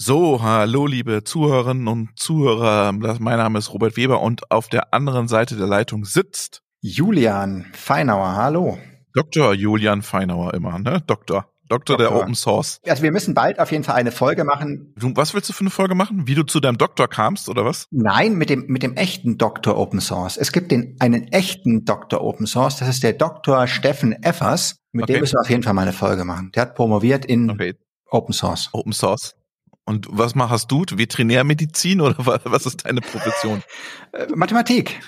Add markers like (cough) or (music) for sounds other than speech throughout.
So, hallo liebe Zuhörerinnen und Zuhörer. Mein Name ist Robert Weber und auf der anderen Seite der Leitung sitzt Julian Feinauer. Hallo. Dr. Julian Feinauer immer, ne? Doktor. Doktor, Doktor der Open Source. Also wir müssen bald auf jeden Fall eine Folge machen. Du, was willst du für eine Folge machen? Wie du zu deinem Doktor kamst oder was? Nein, mit dem mit dem echten Doktor Open Source. Es gibt den einen echten Doktor Open Source. Das ist der Dr. Steffen Effers. Mit okay. dem müssen wir auf jeden Fall mal eine Folge machen. Der hat promoviert in okay. Open Source. Open Source. Und was machst du? Veterinärmedizin oder was ist deine Profession? Äh, Mathematik.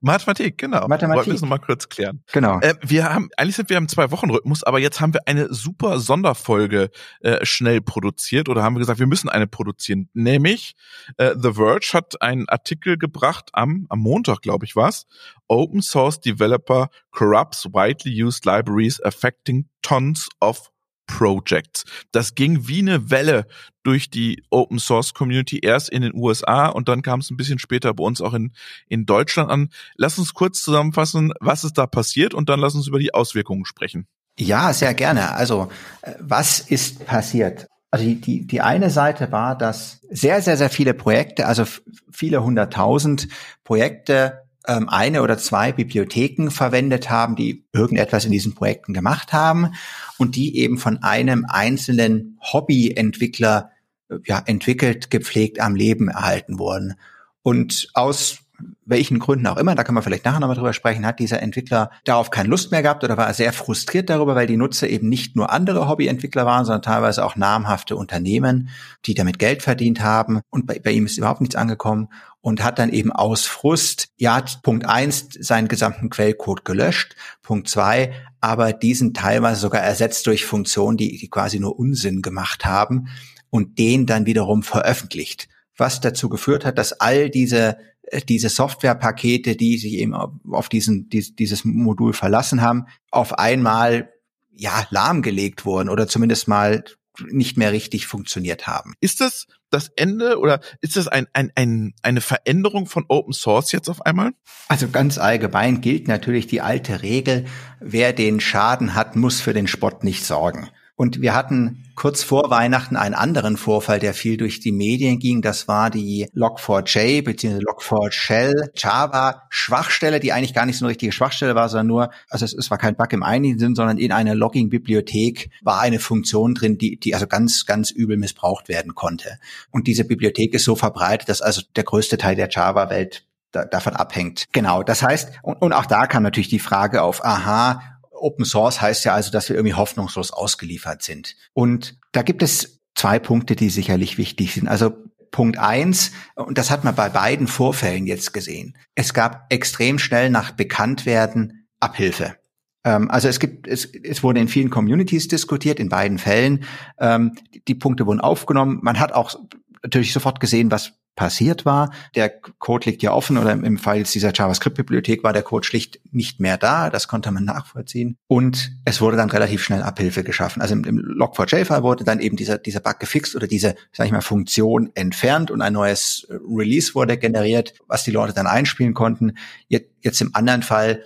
Mathematik, genau. Mathematik. Wollten wir es nochmal kurz klären. Genau. Äh, wir haben, eigentlich sind wir im Zwei-Wochen-Rhythmus, aber jetzt haben wir eine super Sonderfolge äh, schnell produziert oder haben wir gesagt, wir müssen eine produzieren. Nämlich äh, The Verge hat einen Artikel gebracht am, am Montag, glaube ich, was. Open Source Developer corrupts widely used libraries affecting tons of Projects. Das ging wie eine Welle durch die Open Source Community erst in den USA und dann kam es ein bisschen später bei uns auch in, in Deutschland an. Lass uns kurz zusammenfassen, was ist da passiert und dann lass uns über die Auswirkungen sprechen. Ja, sehr gerne. Also, äh, was ist passiert? Also die, die, die eine Seite war, dass sehr, sehr, sehr viele Projekte, also viele hunderttausend Projekte ähm, eine oder zwei Bibliotheken verwendet haben, die irgendetwas in diesen Projekten gemacht haben und die eben von einem einzelnen Hobbyentwickler äh, ja, entwickelt, gepflegt, am Leben erhalten wurden. Und aus welchen Gründen auch immer, da kann man vielleicht nachher nochmal drüber sprechen, hat dieser Entwickler darauf keine Lust mehr gehabt oder war sehr frustriert darüber, weil die Nutzer eben nicht nur andere Hobbyentwickler waren, sondern teilweise auch namhafte Unternehmen, die damit Geld verdient haben und bei, bei ihm ist überhaupt nichts angekommen und hat dann eben aus Frust, ja, Punkt eins, seinen gesamten Quellcode gelöscht, Punkt zwei, aber diesen teilweise sogar ersetzt durch Funktionen, die, die quasi nur Unsinn gemacht haben und den dann wiederum veröffentlicht was dazu geführt hat, dass all diese äh, diese Softwarepakete, die sich eben auf diesen, dieses Modul verlassen haben, auf einmal ja lahmgelegt wurden oder zumindest mal nicht mehr richtig funktioniert haben. Ist das das Ende oder ist das ein, ein, ein, eine Veränderung von Open Source jetzt auf einmal? Also ganz allgemein gilt natürlich die alte Regel, wer den Schaden hat, muss für den Spott nicht sorgen. Und wir hatten kurz vor Weihnachten einen anderen Vorfall, der viel durch die Medien ging. Das war die Log4j bzw. Log4Shell Java Schwachstelle, die eigentlich gar nicht so eine richtige Schwachstelle war, sondern nur, also es, es war kein Bug im eigentlichen Sinn, sondern in einer Logging Bibliothek war eine Funktion drin, die, die also ganz, ganz übel missbraucht werden konnte. Und diese Bibliothek ist so verbreitet, dass also der größte Teil der Java Welt davon abhängt. Genau. Das heißt, und, und auch da kam natürlich die Frage auf, aha, Open Source heißt ja also, dass wir irgendwie hoffnungslos ausgeliefert sind. Und da gibt es zwei Punkte, die sicherlich wichtig sind. Also Punkt eins, und das hat man bei beiden Vorfällen jetzt gesehen. Es gab extrem schnell nach Bekanntwerden Abhilfe. Ähm, also es gibt, es, es wurde in vielen Communities diskutiert, in beiden Fällen. Ähm, die, die Punkte wurden aufgenommen. Man hat auch natürlich sofort gesehen, was passiert war. Der Code liegt ja offen oder im Fall dieser JavaScript-Bibliothek war der Code schlicht nicht mehr da. Das konnte man nachvollziehen. Und es wurde dann relativ schnell Abhilfe geschaffen. Also im, im Log4j-Fall wurde dann eben dieser, dieser Bug gefixt oder diese, sag ich mal, Funktion entfernt und ein neues Release wurde generiert, was die Leute dann einspielen konnten. Jetzt, jetzt im anderen Fall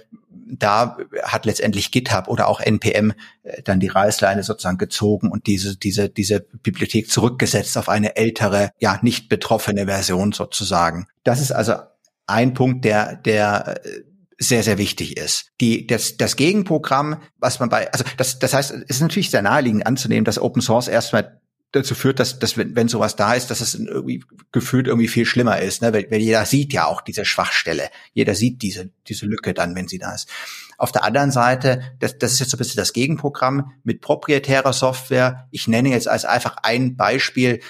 da hat letztendlich GitHub oder auch NPM äh, dann die Reißleine sozusagen gezogen und diese, diese, diese Bibliothek zurückgesetzt auf eine ältere, ja, nicht betroffene Version sozusagen. Das ist also ein Punkt, der, der äh, sehr, sehr wichtig ist. Die, das, das Gegenprogramm, was man bei, also das, das heißt, es ist natürlich sehr naheliegend anzunehmen, dass Open Source erstmal dazu führt, dass, dass wenn, wenn sowas da ist, dass es irgendwie gefühlt irgendwie viel schlimmer ist, ne? weil, weil jeder sieht ja auch diese Schwachstelle, jeder sieht diese diese Lücke dann, wenn sie da ist. Auf der anderen Seite, das, das ist jetzt so ein bisschen das Gegenprogramm mit proprietärer Software. Ich nenne jetzt als einfach ein Beispiel,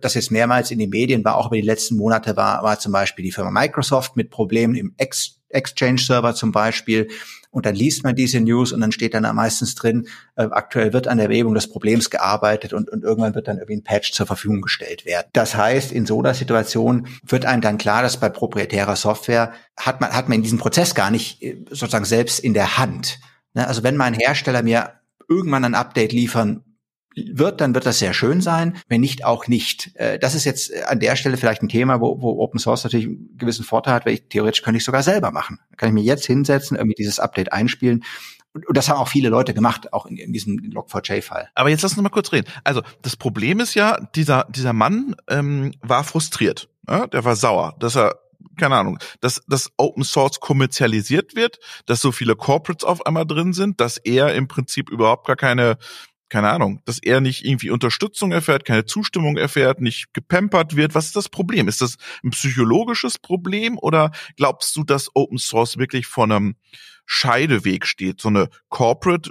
das jetzt mehrmals in den Medien war, auch über die letzten Monate war, war zum Beispiel die Firma Microsoft mit Problemen im Ex Exchange-Server zum Beispiel. Und dann liest man diese News und dann steht dann meistens drin, äh, aktuell wird an der Behebung des Problems gearbeitet und, und irgendwann wird dann irgendwie ein Patch zur Verfügung gestellt werden. Das heißt, in so einer Situation wird einem dann klar, dass bei proprietärer Software hat man, hat man in diesem Prozess gar nicht äh, sozusagen selbst in der Hand. Ne? Also wenn mein Hersteller mir irgendwann ein Update liefern wird, dann wird das sehr schön sein. Wenn nicht, auch nicht. Äh, das ist jetzt an der Stelle vielleicht ein Thema, wo, wo Open Source natürlich einen gewissen Vorteil hat, weil ich theoretisch könnte ich sogar selber machen. Da kann ich mir jetzt hinsetzen, irgendwie dieses Update einspielen. Und das haben auch viele Leute gemacht, auch in, in diesem Log4j-Fall. Aber jetzt lass uns mal kurz reden. Also das Problem ist ja, dieser, dieser Mann ähm, war frustriert. Ja? Der war sauer, dass er keine Ahnung, dass, dass Open Source kommerzialisiert wird, dass so viele Corporates auf einmal drin sind, dass er im Prinzip überhaupt gar keine keine Ahnung, dass er nicht irgendwie Unterstützung erfährt, keine Zustimmung erfährt, nicht gepampert wird. Was ist das Problem? Ist das ein psychologisches Problem oder glaubst du, dass Open Source wirklich vor einem Scheideweg steht, so eine Corporate,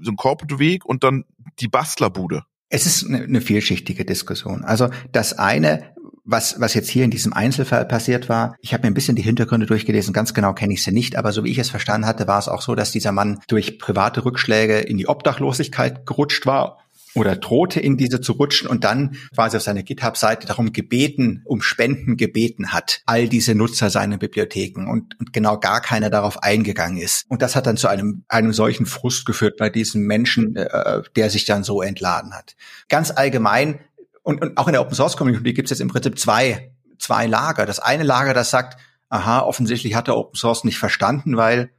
so ein Corporate Weg und dann die Bastlerbude? Es ist eine, eine vielschichtige Diskussion. Also das eine was, was jetzt hier in diesem Einzelfall passiert war, ich habe mir ein bisschen die Hintergründe durchgelesen, ganz genau kenne ich sie nicht, aber so wie ich es verstanden hatte, war es auch so, dass dieser Mann durch private Rückschläge in die Obdachlosigkeit gerutscht war oder drohte in diese zu rutschen und dann quasi auf seiner GitHub-Seite darum gebeten, um Spenden gebeten hat, all diese Nutzer seiner Bibliotheken und, und genau gar keiner darauf eingegangen ist. Und das hat dann zu einem, einem solchen Frust geführt bei diesem Menschen, äh, der sich dann so entladen hat. Ganz allgemein und, und auch in der Open Source Community gibt es jetzt im Prinzip zwei, zwei Lager. Das eine Lager, das sagt, aha, offensichtlich hat der Open Source nicht verstanden, weil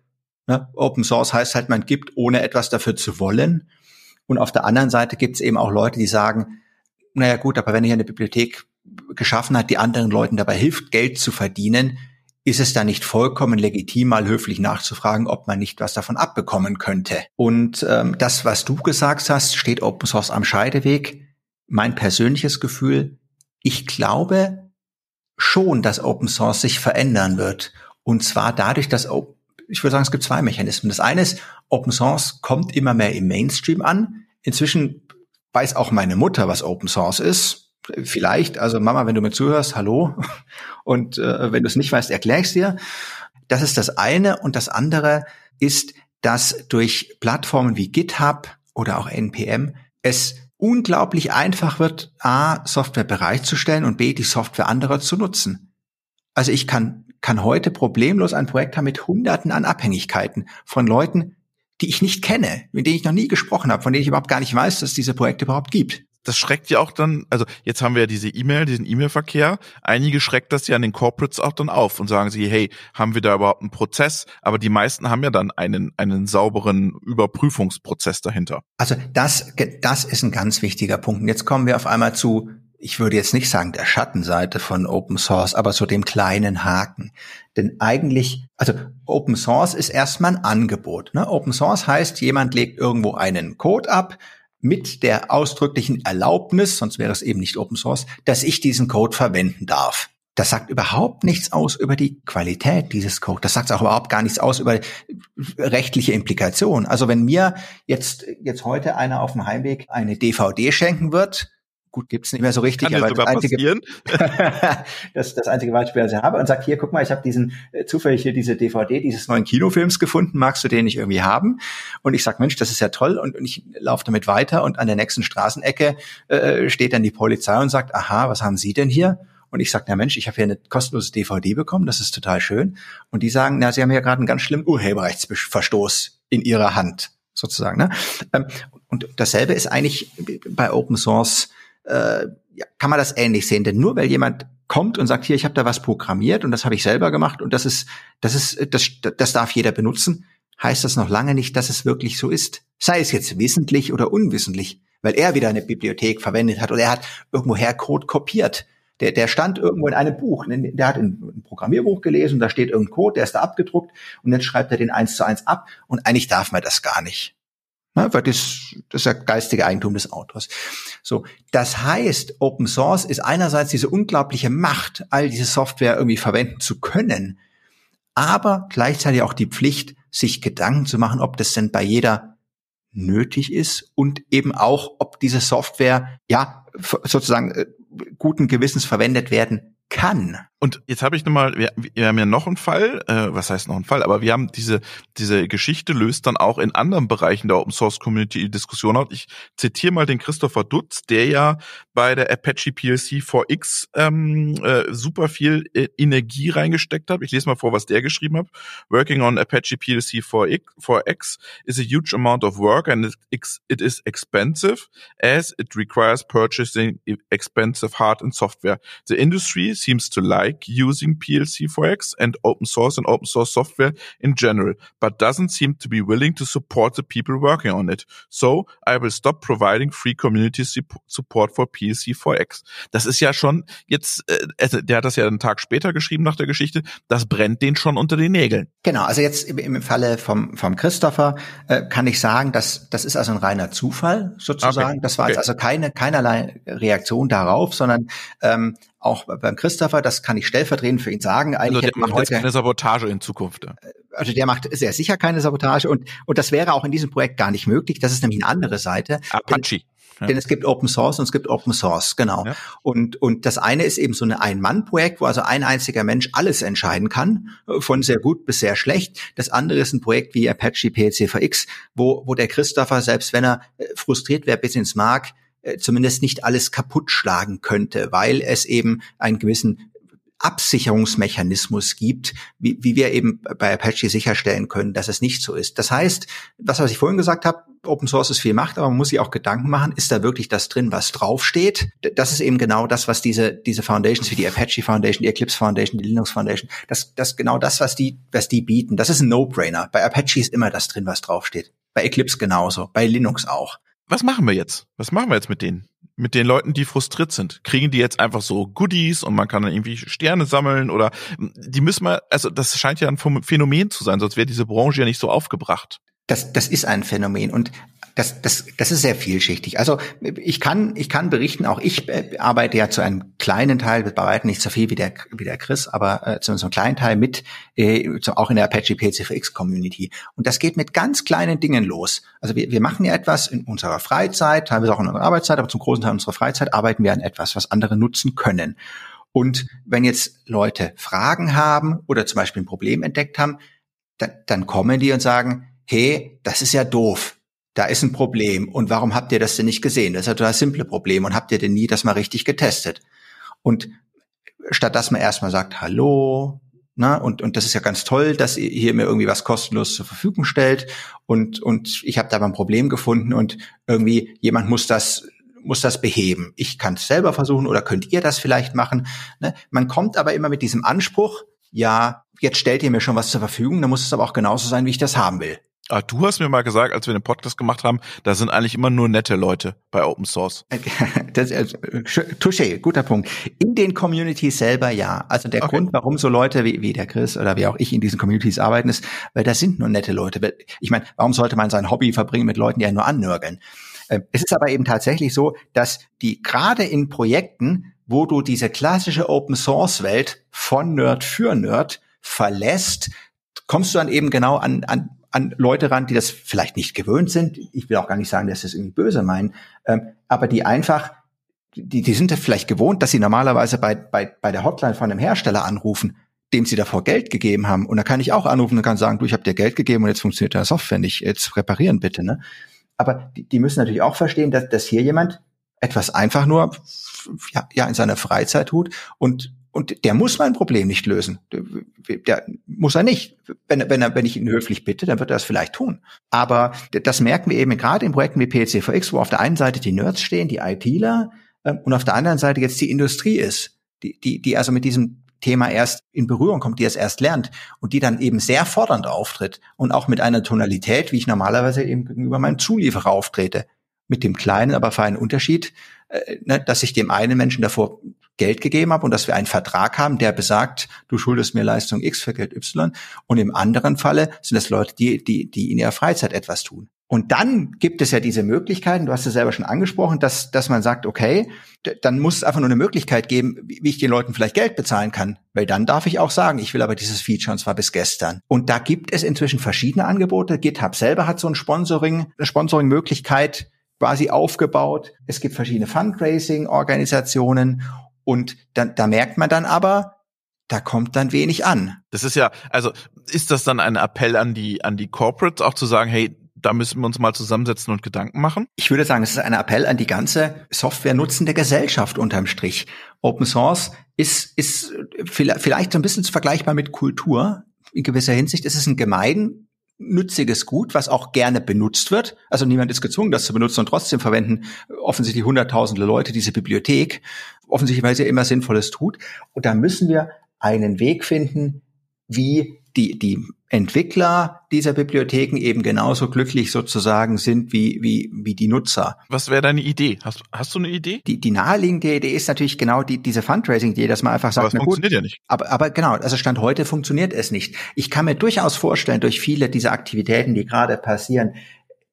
ne, Open Source heißt halt, man gibt, ohne etwas dafür zu wollen. Und auf der anderen Seite gibt es eben auch Leute, die sagen, naja gut, aber wenn ich eine Bibliothek geschaffen hat, die anderen Leuten dabei hilft, Geld zu verdienen, ist es da nicht vollkommen legitim, mal höflich nachzufragen, ob man nicht was davon abbekommen könnte. Und ähm, das, was du gesagt hast, steht Open Source am Scheideweg mein persönliches Gefühl, ich glaube schon, dass Open Source sich verändern wird. Und zwar dadurch, dass, ich würde sagen, es gibt zwei Mechanismen. Das eine ist, Open Source kommt immer mehr im Mainstream an. Inzwischen weiß auch meine Mutter, was Open Source ist. Vielleicht, also Mama, wenn du mir zuhörst, hallo. (laughs) Und äh, wenn du es nicht weißt, erkläre ich dir. Das ist das eine. Und das andere ist, dass durch Plattformen wie GitHub oder auch NPM es unglaublich einfach wird, A, Software bereitzustellen und B, die Software anderer zu nutzen. Also ich kann, kann heute problemlos ein Projekt haben mit Hunderten an Abhängigkeiten von Leuten, die ich nicht kenne, mit denen ich noch nie gesprochen habe, von denen ich überhaupt gar nicht weiß, dass es diese Projekte überhaupt gibt das schreckt ja auch dann, also jetzt haben wir ja diese E-Mail, diesen E-Mail-Verkehr. Einige schreckt das ja an den Corporates auch dann auf und sagen sie, hey, haben wir da überhaupt einen Prozess? Aber die meisten haben ja dann einen, einen sauberen Überprüfungsprozess dahinter. Also das, das ist ein ganz wichtiger Punkt. Und jetzt kommen wir auf einmal zu, ich würde jetzt nicht sagen der Schattenseite von Open Source, aber zu dem kleinen Haken. Denn eigentlich, also Open Source ist erstmal ein Angebot. Ne? Open Source heißt, jemand legt irgendwo einen Code ab, mit der ausdrücklichen Erlaubnis, sonst wäre es eben nicht Open Source, dass ich diesen Code verwenden darf. Das sagt überhaupt nichts aus über die Qualität dieses Code. Das sagt auch überhaupt gar nichts aus über rechtliche Implikationen. Also wenn mir jetzt, jetzt heute einer auf dem Heimweg eine DVD schenken wird, gut gibt's nicht mehr so richtig, Kann aber das einzige, (laughs) das, das einzige Beispiel, das ich habe, und sagt, hier, guck mal, ich habe diesen äh, zufällig hier diese DVD dieses neuen Kinofilms gefunden, magst du den nicht irgendwie haben? Und ich sag, Mensch, das ist ja toll, und, und ich laufe damit weiter und an der nächsten Straßenecke äh, steht dann die Polizei und sagt, aha, was haben Sie denn hier? Und ich sage, na Mensch, ich habe hier eine kostenlose DVD bekommen, das ist total schön. Und die sagen, na, Sie haben ja gerade einen ganz schlimmen Urheberrechtsverstoß in Ihrer Hand, sozusagen. Ne? Ähm, und dasselbe ist eigentlich bei Open Source äh, ja, kann man das ähnlich sehen. Denn nur weil jemand kommt und sagt, hier, ich habe da was programmiert und das habe ich selber gemacht und das ist, das ist, das, das darf jeder benutzen, heißt das noch lange nicht, dass es wirklich so ist. Sei es jetzt wissentlich oder unwissentlich, weil er wieder eine Bibliothek verwendet hat oder er hat irgendwoher Code kopiert. Der, der stand irgendwo in einem Buch, der hat ein, Programmierbuch gelesen, da steht irgendein Code, der ist da abgedruckt und jetzt schreibt er den eins zu eins ab und eigentlich darf man das gar nicht. Ne, weil das, das ist ja geistige Eigentum des Autors. So, das heißt, Open Source ist einerseits diese unglaubliche Macht, all diese Software irgendwie verwenden zu können, aber gleichzeitig auch die Pflicht, sich Gedanken zu machen, ob das denn bei jeder nötig ist und eben auch, ob diese Software ja sozusagen äh, guten Gewissens verwendet werden kann. Und jetzt habe ich nochmal, wir, wir haben ja noch einen Fall, äh, was heißt noch einen Fall, aber wir haben diese, diese Geschichte löst dann auch in anderen Bereichen der Open Source Community Diskussion aus. Ich zitiere mal den Christopher Dutz, der ja bei der Apache PLC 4X ähm, äh, super viel äh, Energie reingesteckt hat. Ich lese mal vor, was der geschrieben hat. Working on Apache PLC 4X, 4X is a huge amount of work and it is expensive as it requires purchasing expensive hard and software. The industry seems to like using PLC4X and open source and open source software in general, but doesn't seem to be willing to support the people working on it. So I will stop providing free community support for PLC4X. Das ist ja schon jetzt, äh, also der hat das ja einen Tag später geschrieben nach der Geschichte, das brennt den schon unter den Nägeln. Genau, also jetzt im, im Falle vom, vom Christopher äh, kann ich sagen, dass das ist also ein reiner Zufall sozusagen. Okay. Das war okay. also keine keinerlei Reaktion darauf, sondern ähm, auch beim Christopher, das kann ich stellvertretend für ihn sagen. Eigentlich also der macht heute keine Sabotage in Zukunft. Äh, also der macht sehr sicher keine Sabotage und, und das wäre auch in diesem Projekt gar nicht möglich. Das ist nämlich eine andere Seite. Apache. Ja. Denn es gibt Open Source und es gibt Open Source, genau. Ja. Und, und das eine ist eben so eine Ein-Mann-Projekt, wo also ein einziger Mensch alles entscheiden kann, von sehr gut bis sehr schlecht. Das andere ist ein Projekt wie Apache PLC4X, wo, wo der Christopher, selbst wenn er äh, frustriert wäre bis ins Mark, äh, zumindest nicht alles kaputt schlagen könnte, weil es eben einen gewissen Absicherungsmechanismus gibt, wie, wie wir eben bei Apache sicherstellen können, dass es nicht so ist. Das heißt, das, was ich vorhin gesagt habe, Open Source ist viel Macht, aber man muss sich auch Gedanken machen, ist da wirklich das drin, was draufsteht? Das ist eben genau das, was diese, diese Foundations wie die Apache Foundation, die Eclipse Foundation, die Linux Foundation, das, das genau das, was die, was die bieten. Das ist ein No-Brainer. Bei Apache ist immer das drin, was draufsteht. Bei Eclipse genauso, bei Linux auch was machen wir jetzt? Was machen wir jetzt mit denen? Mit den Leuten, die frustriert sind? Kriegen die jetzt einfach so Goodies und man kann dann irgendwie Sterne sammeln oder die müssen wir, also das scheint ja ein Phänomen zu sein, sonst wäre diese Branche ja nicht so aufgebracht. Das, das ist ein Phänomen und das, das, das ist sehr vielschichtig. Also ich kann, ich kann berichten, auch ich äh, arbeite ja zu einem kleinen Teil, bei weitem nicht so viel wie der, wie der Chris, aber äh, zu einem kleinen Teil mit, äh, auch in der Apache PCFX Community. Und das geht mit ganz kleinen Dingen los. Also wir, wir machen ja etwas in unserer Freizeit, teilweise auch in unserer Arbeitszeit, aber zum großen Teil unserer Freizeit arbeiten wir an etwas, was andere nutzen können. Und wenn jetzt Leute Fragen haben oder zum Beispiel ein Problem entdeckt haben, dann, dann kommen die und sagen, hey, das ist ja doof da ist ein Problem und warum habt ihr das denn nicht gesehen? Das ist ein total simple Problem und habt ihr denn nie das mal richtig getestet? Und statt dass man erstmal sagt, hallo, na, und, und das ist ja ganz toll, dass ihr hier mir irgendwie was kostenlos zur Verfügung stellt und, und ich habe da mal ein Problem gefunden und irgendwie jemand muss das muss das beheben. Ich kann es selber versuchen oder könnt ihr das vielleicht machen? Ne? Man kommt aber immer mit diesem Anspruch, ja, jetzt stellt ihr mir schon was zur Verfügung, dann muss es aber auch genauso sein, wie ich das haben will. Ah, du hast mir mal gesagt, als wir den Podcast gemacht haben, da sind eigentlich immer nur nette Leute bei Open Source. (laughs) Das, äh, touché, guter Punkt. In den Communities selber ja. Also der okay. Grund, warum so Leute wie, wie der Chris oder wie auch ich in diesen Communities arbeiten, ist, weil da sind nur nette Leute. Ich meine, warum sollte man sein Hobby verbringen mit Leuten, die einen nur annörgeln? Ähm, es ist aber eben tatsächlich so, dass die gerade in Projekten, wo du diese klassische Open Source Welt von Nerd für Nerd verlässt, kommst du dann eben genau an, an an Leute ran, die das vielleicht nicht gewöhnt sind. Ich will auch gar nicht sagen, dass sie es irgendwie böse meinen, ähm, aber die einfach, die, die sind vielleicht gewohnt, dass sie normalerweise bei, bei, bei der Hotline von einem Hersteller anrufen, dem sie davor Geld gegeben haben. Und da kann ich auch anrufen und kann sagen, du, ich habe dir Geld gegeben und jetzt funktioniert deine Software nicht, jetzt reparieren bitte. Ne? Aber die, die müssen natürlich auch verstehen, dass, dass hier jemand etwas einfach nur ja, ja in seiner Freizeit tut und und der muss mein Problem nicht lösen. Der muss er nicht. Wenn, wenn, er, wenn ich ihn höflich bitte, dann wird er es vielleicht tun. Aber das merken wir eben gerade in Projekten wie PLC4X, wo auf der einen Seite die Nerds stehen, die ITler, ähm, und auf der anderen Seite jetzt die Industrie ist, die, die, die also mit diesem Thema erst in Berührung kommt, die es erst lernt und die dann eben sehr fordernd auftritt und auch mit einer Tonalität, wie ich normalerweise eben gegenüber meinem Zulieferer auftrete. Mit dem kleinen, aber feinen Unterschied, äh, ne, dass ich dem einen Menschen davor Geld gegeben habe und dass wir einen Vertrag haben, der besagt, du schuldest mir Leistung X für Geld Y. Und im anderen Falle sind es Leute, die, die, die in ihrer Freizeit etwas tun. Und dann gibt es ja diese Möglichkeiten, du hast es selber schon angesprochen, dass, dass man sagt, okay, dann muss es einfach nur eine Möglichkeit geben, wie ich den Leuten vielleicht Geld bezahlen kann. Weil dann darf ich auch sagen, ich will aber dieses Feature und zwar bis gestern. Und da gibt es inzwischen verschiedene Angebote. GitHub selber hat so ein Sponsoring, eine Sponsoring-Möglichkeit quasi aufgebaut. Es gibt verschiedene Fundraising-Organisationen Und da, da merkt man dann aber, da kommt dann wenig an. Das ist ja, also ist das dann ein Appell an die, an die Corporates auch zu sagen, hey, da müssen wir uns mal zusammensetzen und Gedanken machen? Ich würde sagen, es ist ein Appell an die ganze Software nutzende Gesellschaft unterm Strich. Open Source ist, ist vielleicht so ein bisschen vergleichbar mit Kultur. In gewisser Hinsicht ist es ein gemein nützliches Gut, was auch gerne benutzt wird. Also niemand ist gezwungen, das zu benutzen und trotzdem verwenden offensichtlich hunderttausende Leute diese Bibliothek. Offensichtlich, weil sie immer Sinnvolles tut. Und da müssen wir einen Weg finden, wie die, die Entwickler dieser Bibliotheken eben genauso glücklich sozusagen sind wie, wie, wie die Nutzer. Was wäre deine Idee? Hast, hast du eine Idee? Die, die naheliegende Idee ist natürlich genau die, diese Fundraising-Idee, dass man einfach sagt, aber es na funktioniert gut, ja nicht. Aber, aber genau, also Stand heute funktioniert es nicht. Ich kann mir durchaus vorstellen, durch viele dieser Aktivitäten, die gerade passieren,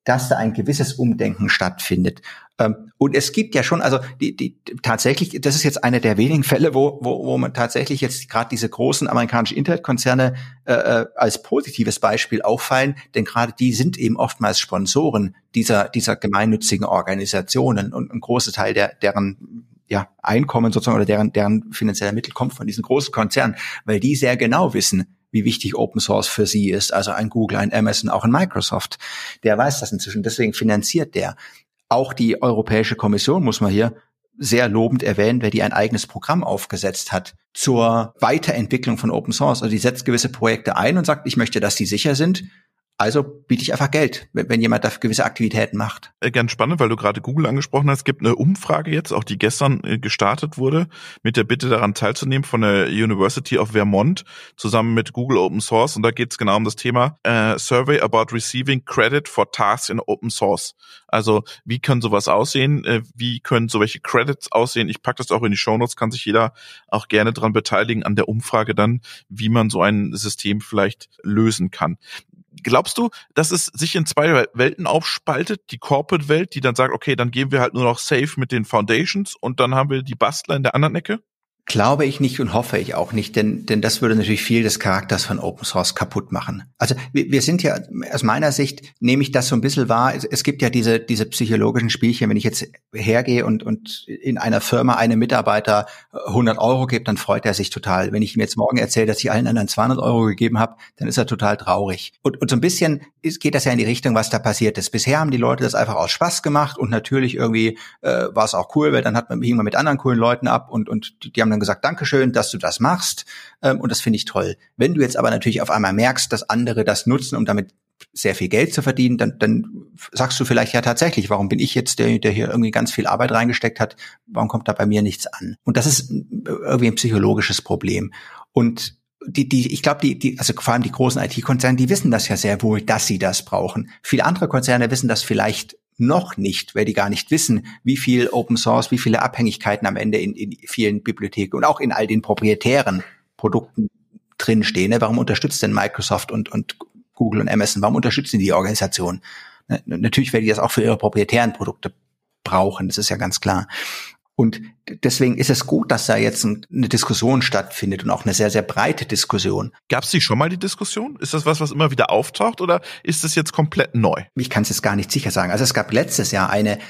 dass da ein gewisses Umdenken stattfindet. Ähm, und es gibt ja schon, also die, die tatsächlich, das ist jetzt einer der wenigen Fälle, wo, wo, wo man tatsächlich jetzt gerade diese großen amerikanischen Internetkonzerne äh, äh, als positives Beispiel auffallen, denn gerade die sind eben oftmals Sponsoren dieser, dieser gemeinnützigen Organisationen und ein großer Teil der, deren ja, Einkommen sozusagen oder deren, deren finanzieller Mittel kommt von diesen großen Konzernen, weil die sehr genau wissen, wie wichtig Open Source für sie ist. Also ein Google, ein Amazon, auch ein Microsoft. Der weiß das inzwischen. Deswegen finanziert der. Auch die Europäische Kommission muss man hier sehr lobend erwähnen, wer die ein eigenes Programm aufgesetzt hat zur Weiterentwicklung von Open Source. Also die setzt gewisse Projekte ein und sagt, ich möchte, dass die sicher sind. Also biete ich einfach Geld, wenn jemand da gewisse Aktivitäten macht. Äh, ganz spannend, weil du gerade Google angesprochen hast. Es gibt eine Umfrage jetzt, auch die gestern äh, gestartet wurde, mit der Bitte daran teilzunehmen von der University of Vermont zusammen mit Google Open Source. Und da geht es genau um das Thema äh, Survey about receiving credit for tasks in Open Source. Also wie kann sowas aussehen? Äh, wie können so welche Credits aussehen? Ich packe das auch in die Show Notes, kann sich jeder auch gerne dran beteiligen an der Umfrage dann, wie man so ein System vielleicht lösen kann. Glaubst du, dass es sich in zwei Welten aufspaltet? Die Corporate-Welt, die dann sagt, okay, dann gehen wir halt nur noch safe mit den Foundations und dann haben wir die Bastler in der anderen Ecke? Glaube ich nicht und hoffe ich auch nicht, denn, denn das würde natürlich viel des Charakters von Open Source kaputt machen. Also wir, wir sind ja, aus meiner Sicht nehme ich das so ein bisschen wahr, es, es, gibt ja diese, diese psychologischen Spielchen, wenn ich jetzt hergehe und, und in einer Firma einem Mitarbeiter 100 Euro gebe, dann freut er sich total. Wenn ich ihm jetzt morgen erzähle, dass ich allen anderen 200 Euro gegeben habe, dann ist er total traurig. Und, und so ein bisschen geht das ja in die Richtung, was da passiert ist. Bisher haben die Leute das einfach aus Spaß gemacht und natürlich irgendwie äh, war es auch cool, weil dann hat man man mit anderen coolen Leuten ab und, und die haben dann gesagt, Dankeschön, dass du das machst. Ähm, und das finde ich toll. Wenn du jetzt aber natürlich auf einmal merkst, dass andere das nutzen, um damit sehr viel Geld zu verdienen, dann, dann sagst du vielleicht ja tatsächlich, warum bin ich jetzt der, der hier irgendwie ganz viel Arbeit reingesteckt hat, warum kommt da bei mir nichts an? Und das ist irgendwie ein psychologisches Problem. Und die, die, ich glaube, die, die, also vor allem die großen IT-Konzerne, die wissen das ja sehr wohl, dass sie das brauchen. Viele andere Konzerne wissen das vielleicht noch nicht, weil die gar nicht wissen, wie viel Open Source, wie viele Abhängigkeiten am Ende in, in vielen Bibliotheken und auch in all den proprietären Produkten drinstehen. Ne? Warum unterstützt denn Microsoft und, und Google und Amazon? Warum unterstützen die Organisation? Ne? Natürlich werden die das auch für ihre proprietären Produkte brauchen, das ist ja ganz klar. Und deswegen ist es gut, dass da jetzt eine Diskussion stattfindet und auch eine sehr, sehr breite Diskussion. Gab es die schon mal die Diskussion? Ist das was, was immer wieder auftaucht oder ist das jetzt komplett neu? Ich kann es jetzt gar nicht sicher sagen. Also es gab letztes Jahr eine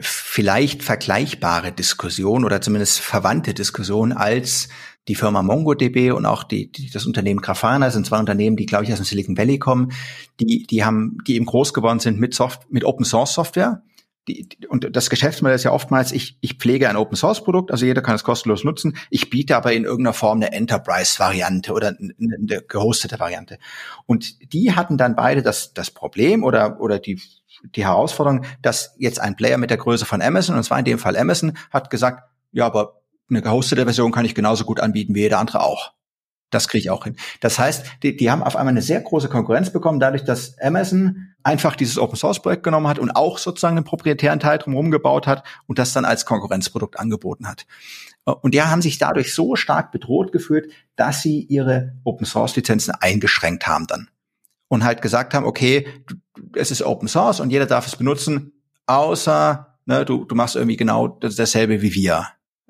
vielleicht vergleichbare Diskussion oder zumindest verwandte Diskussion als die Firma MongoDB und auch die, die, das Unternehmen Grafana sind zwei Unternehmen, die glaube ich aus dem Silicon Valley kommen, die die haben die eben groß geworden sind mit Soft mit Open Source Software die, und das Geschäftsmodell ist ja oftmals, ich, ich pflege ein Open Source Produkt, also jeder kann es kostenlos nutzen. Ich biete aber in irgendeiner Form eine Enterprise Variante oder eine, eine gehostete Variante. Und die hatten dann beide das, das Problem oder, oder die, die Herausforderung, dass jetzt ein Player mit der Größe von Amazon, und zwar in dem Fall Amazon, hat gesagt, ja, aber eine gehostete Version kann ich genauso gut anbieten wie jeder andere auch. Das kriege ich auch hin. Das heißt, die, die haben auf einmal eine sehr große Konkurrenz bekommen, dadurch, dass Amazon einfach dieses Open Source Projekt genommen hat und auch sozusagen einen proprietären Teil drumherum gebaut hat und das dann als Konkurrenzprodukt angeboten hat. Und die haben sich dadurch so stark bedroht gefühlt, dass sie ihre Open Source Lizenzen eingeschränkt haben dann. Und halt gesagt haben, okay, es ist Open Source und jeder darf es benutzen, außer ne, du, du machst irgendwie genau dasselbe wie wir.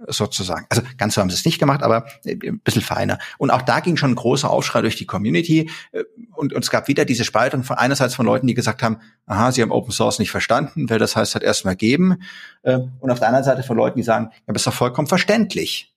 Sozusagen. Also ganz so haben sie es nicht gemacht, aber äh, ein bisschen feiner. Und auch da ging schon ein großer Aufschrei durch die Community äh, und, und es gab wieder diese Spaltung von einerseits von Leuten, die gesagt haben, aha, sie haben Open Source nicht verstanden, weil das heißt halt erstmal geben. Äh, und auf der anderen Seite von Leuten, die sagen, ja, das ist doch vollkommen verständlich.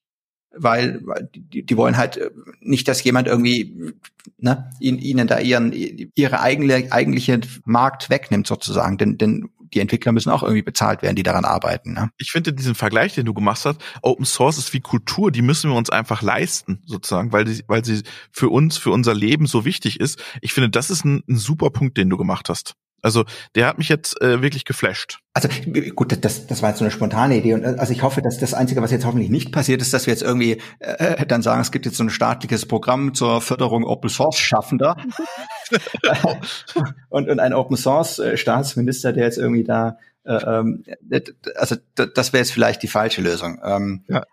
Weil, weil die, die wollen halt nicht, dass jemand irgendwie ne, ihnen da ihren ihre eigene, eigentliche Markt wegnimmt sozusagen. Denn, denn die Entwickler müssen auch irgendwie bezahlt werden, die daran arbeiten. Ne? Ich finde diesen Vergleich, den du gemacht hast, Open Source ist wie Kultur, die müssen wir uns einfach leisten, sozusagen, weil, die, weil sie für uns, für unser Leben so wichtig ist. Ich finde, das ist ein, ein super Punkt, den du gemacht hast. Also der hat mich jetzt äh, wirklich geflasht. Also gut, das, das war jetzt so eine spontane Idee. Und also ich hoffe, dass das Einzige, was jetzt hoffentlich nicht passiert ist, dass wir jetzt irgendwie äh, dann sagen, es gibt jetzt so ein staatliches Programm zur Förderung Open Source Schaffender (laughs) und, und ein Open Source äh, Staatsminister, der jetzt irgendwie da äh, ähm, also das wäre jetzt vielleicht die falsche Lösung. Ähm, ja.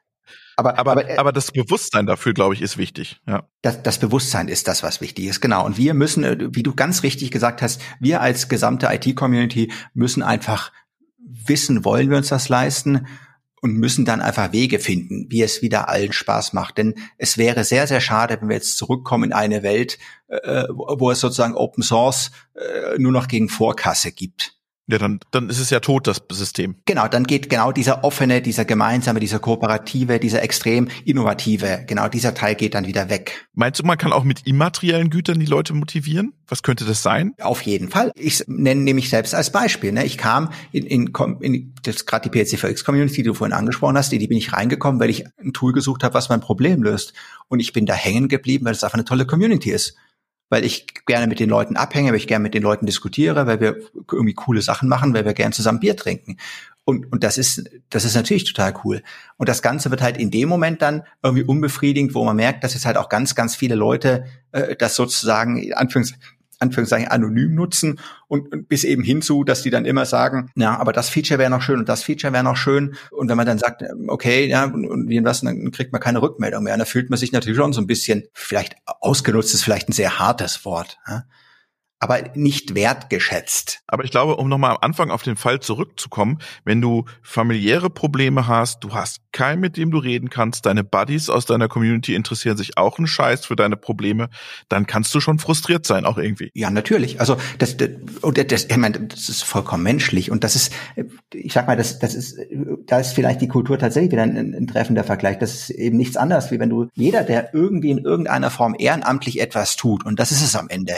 Aber, aber, aber, äh, aber das Bewusstsein dafür, glaube ich, ist wichtig. Ja. Das, das Bewusstsein ist das, was wichtig ist, genau. Und wir müssen, äh, wie du ganz richtig gesagt hast, wir als gesamte IT-Community müssen einfach wissen, wollen wir uns das leisten und müssen dann einfach Wege finden, wie es wieder allen Spaß macht. Denn es wäre sehr, sehr schade, wenn wir jetzt zurückkommen in eine Welt, äh, wo es sozusagen Open Source äh, nur noch gegen Vorkasse gibt. Ja, dann, dann ist es ja tot, das System. Genau, dann geht genau dieser offene, dieser gemeinsame, dieser kooperative, dieser extrem innovative, genau dieser Teil geht dann wieder weg. Meinst du, man kann auch mit immateriellen Gütern die Leute motivieren? Was könnte das sein? Auf jeden Fall. Ich nenne nämlich selbst als Beispiel. Ne? Ich kam in, in, in das gerade die PLC4X-Community, die du vorhin angesprochen hast, in die bin ich reingekommen, weil ich ein Tool gesucht habe, was mein Problem löst. Und ich bin da hängen geblieben, weil es einfach eine tolle Community ist weil ich gerne mit den Leuten abhänge, weil ich gerne mit den Leuten diskutiere, weil wir irgendwie coole Sachen machen, weil wir gerne zusammen Bier trinken. Und, und das ist, das ist natürlich total cool. Und das Ganze wird halt in dem Moment dann irgendwie unbefriedigend, wo man merkt, dass jetzt halt auch ganz, ganz viele Leute äh, das sozusagen, Anführungs Anführungszeichen anonym nutzen und, und bis eben hinzu, dass die dann immer sagen, ja, aber das Feature wäre noch schön und das Feature wäre noch schön. Und wenn man dann sagt, okay, ja, und, und wie was, dann kriegt man keine Rückmeldung mehr. Und da fühlt man sich natürlich schon so ein bisschen, vielleicht ausgenutzt ist vielleicht ein sehr hartes Wort. Ja? Aber nicht wertgeschätzt. Aber ich glaube, um nochmal am Anfang auf den Fall zurückzukommen, wenn du familiäre Probleme hast, du hast keinen, mit dem du reden kannst, deine Buddies aus deiner Community interessieren sich auch einen Scheiß für deine Probleme, dann kannst du schon frustriert sein, auch irgendwie. Ja, natürlich. Also das, das, das ich meine, das ist vollkommen menschlich und das ist, ich sag mal, das, das ist, da ist vielleicht die Kultur tatsächlich wieder ein, ein treffender Vergleich. Das ist eben nichts anderes, wie wenn du jeder, der irgendwie in irgendeiner Form ehrenamtlich etwas tut, und das ist es am Ende,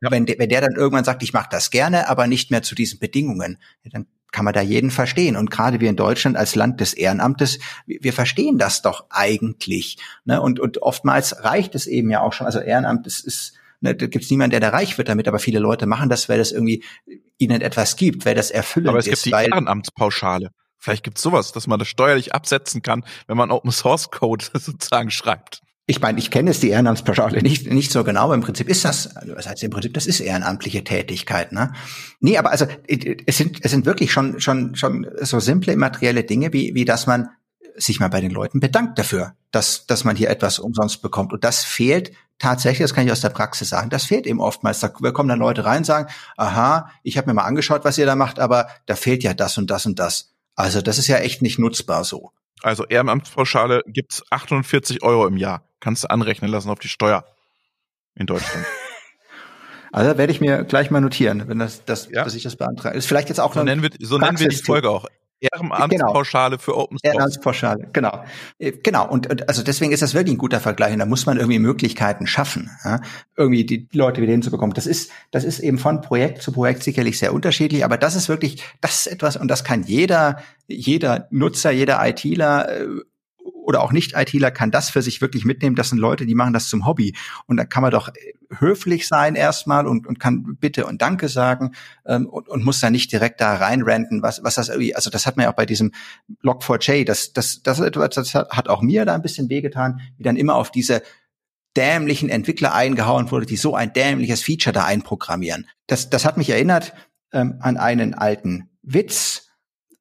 ja. Wenn, der, wenn der dann irgendwann sagt, ich mache das gerne, aber nicht mehr zu diesen Bedingungen, dann kann man da jeden verstehen. Und gerade wir in Deutschland als Land des Ehrenamtes, wir, wir verstehen das doch eigentlich. Ne? Und, und oftmals reicht es eben ja auch schon. Also Ehrenamt ist, ist ne, da gibt es niemanden, der da reich wird damit, aber viele Leute machen das, weil das irgendwie ihnen etwas gibt, weil das erfüllend ist. Aber es gibt ist, die Ehrenamtspauschale. Vielleicht gibt's sowas, dass man das steuerlich absetzen kann, wenn man Open Source Code (laughs) sozusagen schreibt. Ich meine, ich kenne es die Ehrenamtspauschale nicht, nicht so genau, aber im Prinzip ist das, also was heißt im Prinzip, das ist ehrenamtliche Tätigkeit, ne? Nee, aber also es sind, es sind wirklich schon, schon, schon so simple materielle Dinge, wie, wie dass man sich mal bei den Leuten bedankt dafür, dass, dass man hier etwas umsonst bekommt. Und das fehlt tatsächlich, das kann ich aus der Praxis sagen, das fehlt eben oftmals. Da kommen dann Leute rein und sagen, aha, ich habe mir mal angeschaut, was ihr da macht, aber da fehlt ja das und das und das. Also das ist ja echt nicht nutzbar so. Also Ehrenamtspauschale gibt's 48 Euro im Jahr. Kannst du anrechnen lassen auf die Steuer in Deutschland. (laughs) Also werde ich mir gleich mal notieren, wenn das, das ja. dass ich das beantrage. Ist vielleicht jetzt auch so nennen wir, so nennen wir die Folge auch. Ehrenamtspauschale genau. für Open Source. Ehrenamtspauschale, genau. Äh, genau. Und, und also deswegen ist das wirklich ein guter Vergleich. Und da muss man irgendwie Möglichkeiten schaffen, ja? irgendwie die Leute wieder hinzubekommen. Das ist, das ist eben von Projekt zu Projekt sicherlich sehr unterschiedlich, aber das ist wirklich, das ist etwas, und das kann jeder, jeder Nutzer, jeder ITler äh, oder auch Nicht-ITler kann das für sich wirklich mitnehmen. Das sind Leute, die machen das zum Hobby. Und da kann man doch höflich sein erstmal und, und kann Bitte und Danke sagen ähm, und, und muss da nicht direkt da reinrenten, was, was das irgendwie, also das hat man ja auch bei diesem Log4j, das, das, das, das hat auch mir da ein bisschen wehgetan, wie dann immer auf diese dämlichen Entwickler eingehauen wurde, die so ein dämliches Feature da einprogrammieren. Das, das hat mich erinnert ähm, an einen alten Witz,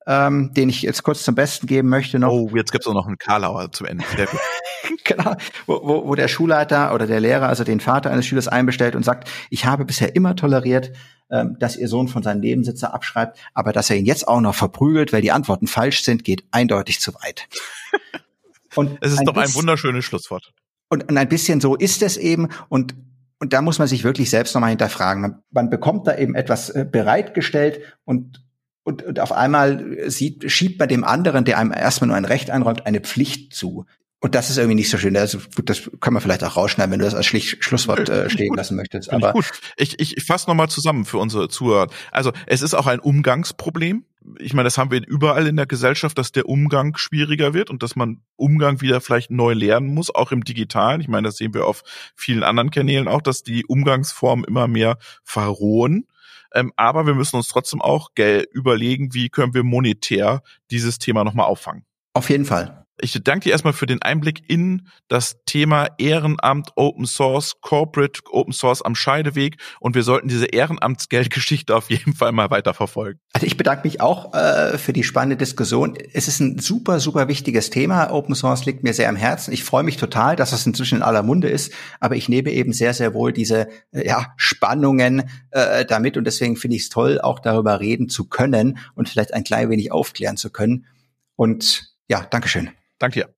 ähm, den ich jetzt kurz zum Besten geben möchte noch. Oh, jetzt gibt's auch noch einen Karlauer zum Ende. (laughs) Genau, wo, wo, wo der Schulleiter oder der Lehrer, also den Vater eines Schülers einbestellt und sagt, ich habe bisher immer toleriert, ähm, dass ihr Sohn von seinem Nebensitzer abschreibt, aber dass er ihn jetzt auch noch verprügelt, weil die Antworten falsch sind, geht eindeutig zu weit. Und (laughs) es ist doch ein wunderschönes Schlusswort. Und, und ein bisschen so ist es eben und und da muss man sich wirklich selbst nochmal hinterfragen. Man, man bekommt da eben etwas äh, bereitgestellt und und, und auf einmal sieht, schiebt man dem anderen, der einem erstmal nur ein Recht einräumt, eine Pflicht zu. Und das ist irgendwie nicht so schön. Also gut, das kann man vielleicht auch rausschneiden, wenn du das als Schlicht Schlusswort äh, stehen lassen möchtest. Aber gut, ich, ich, ich fasse nochmal zusammen für unsere Zuhörer. Also es ist auch ein Umgangsproblem. Ich meine, das haben wir überall in der Gesellschaft, dass der Umgang schwieriger wird und dass man Umgang wieder vielleicht neu lernen muss, auch im Digitalen. Ich meine, das sehen wir auf vielen anderen Kanälen auch, dass die Umgangsformen immer mehr verrohen. Ähm, aber wir müssen uns trotzdem auch überlegen, wie können wir monetär dieses Thema nochmal auffangen. Auf jeden Fall. Ich danke dir erstmal für den Einblick in das Thema Ehrenamt, Open Source, Corporate Open Source am Scheideweg und wir sollten diese Ehrenamtsgeldgeschichte (laughs) auf jeden Fall mal weiter verfolgen. Also ich bedanke mich auch äh, für die spannende Diskussion. Es ist ein super, super wichtiges Thema. Open Source liegt mir sehr am Herzen. Ich freue mich total, dass es inzwischen in aller Munde ist, aber ich nehme eben sehr, sehr wohl diese äh, ja, Spannungen äh, damit und deswegen finde ich es toll, auch darüber reden zu können und vielleicht ein klein wenig aufklären zu können. Und ja, Dankeschön. Danke dir.